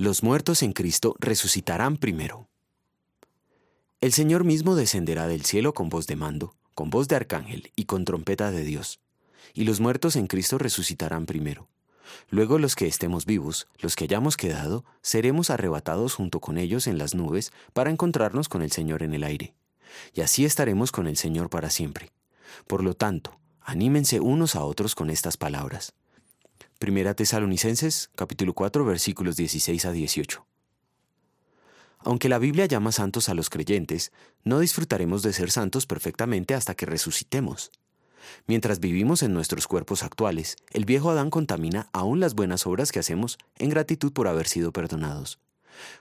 Los muertos en Cristo resucitarán primero. El Señor mismo descenderá del cielo con voz de mando, con voz de arcángel y con trompeta de Dios. Y los muertos en Cristo resucitarán primero. Luego los que estemos vivos, los que hayamos quedado, seremos arrebatados junto con ellos en las nubes para encontrarnos con el Señor en el aire. Y así estaremos con el Señor para siempre. Por lo tanto, anímense unos a otros con estas palabras. Primera Tesalonicenses, capítulo 4, versículos 16 a 18. Aunque la Biblia llama santos a los creyentes, no disfrutaremos de ser santos perfectamente hasta que resucitemos. Mientras vivimos en nuestros cuerpos actuales, el viejo Adán contamina aún las buenas obras que hacemos en gratitud por haber sido perdonados.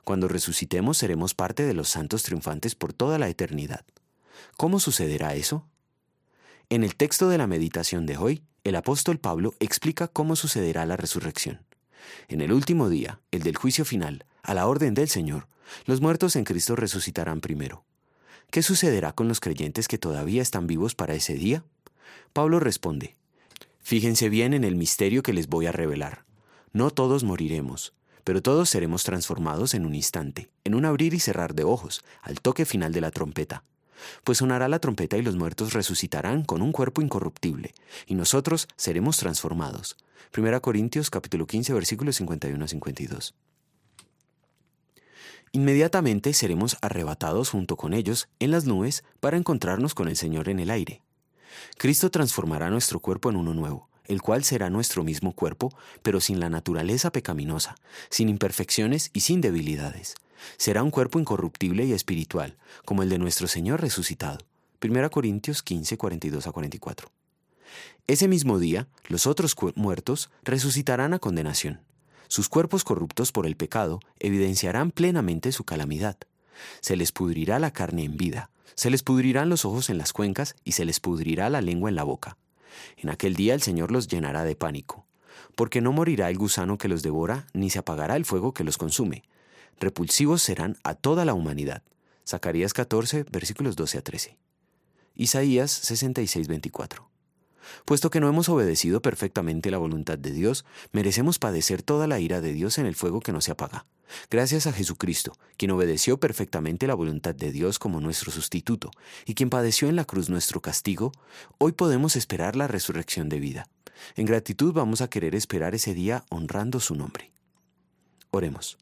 Cuando resucitemos seremos parte de los santos triunfantes por toda la eternidad. ¿Cómo sucederá eso? En el texto de la meditación de hoy, el apóstol Pablo explica cómo sucederá la resurrección. En el último día, el del juicio final, a la orden del Señor, los muertos en Cristo resucitarán primero. ¿Qué sucederá con los creyentes que todavía están vivos para ese día? Pablo responde, Fíjense bien en el misterio que les voy a revelar. No todos moriremos, pero todos seremos transformados en un instante, en un abrir y cerrar de ojos, al toque final de la trompeta. Pues sonará la trompeta y los muertos resucitarán con un cuerpo incorruptible, y nosotros seremos transformados. 1 Corintios capítulo 15 versículos 51 a 52. Inmediatamente seremos arrebatados junto con ellos en las nubes para encontrarnos con el Señor en el aire. Cristo transformará nuestro cuerpo en uno nuevo, el cual será nuestro mismo cuerpo, pero sin la naturaleza pecaminosa, sin imperfecciones y sin debilidades. Será un cuerpo incorruptible y espiritual, como el de nuestro Señor resucitado. 1 Corintios 15, 42 a 44. Ese mismo día, los otros muertos resucitarán a condenación. Sus cuerpos corruptos por el pecado evidenciarán plenamente su calamidad. Se les pudrirá la carne en vida, se les pudrirán los ojos en las cuencas y se les pudrirá la lengua en la boca. En aquel día el Señor los llenará de pánico, porque no morirá el gusano que los devora, ni se apagará el fuego que los consume. Repulsivos serán a toda la humanidad. Zacarías 14, versículos 12 a 13. Isaías 66, 24. Puesto que no hemos obedecido perfectamente la voluntad de Dios, merecemos padecer toda la ira de Dios en el fuego que no se apaga. Gracias a Jesucristo, quien obedeció perfectamente la voluntad de Dios como nuestro sustituto, y quien padeció en la cruz nuestro castigo, hoy podemos esperar la resurrección de vida. En gratitud vamos a querer esperar ese día honrando su nombre. Oremos.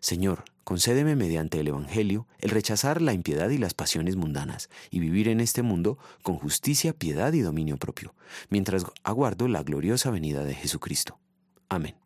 Señor, concédeme mediante el Evangelio el rechazar la impiedad y las pasiones mundanas y vivir en este mundo con justicia, piedad y dominio propio, mientras aguardo la gloriosa venida de Jesucristo. Amén.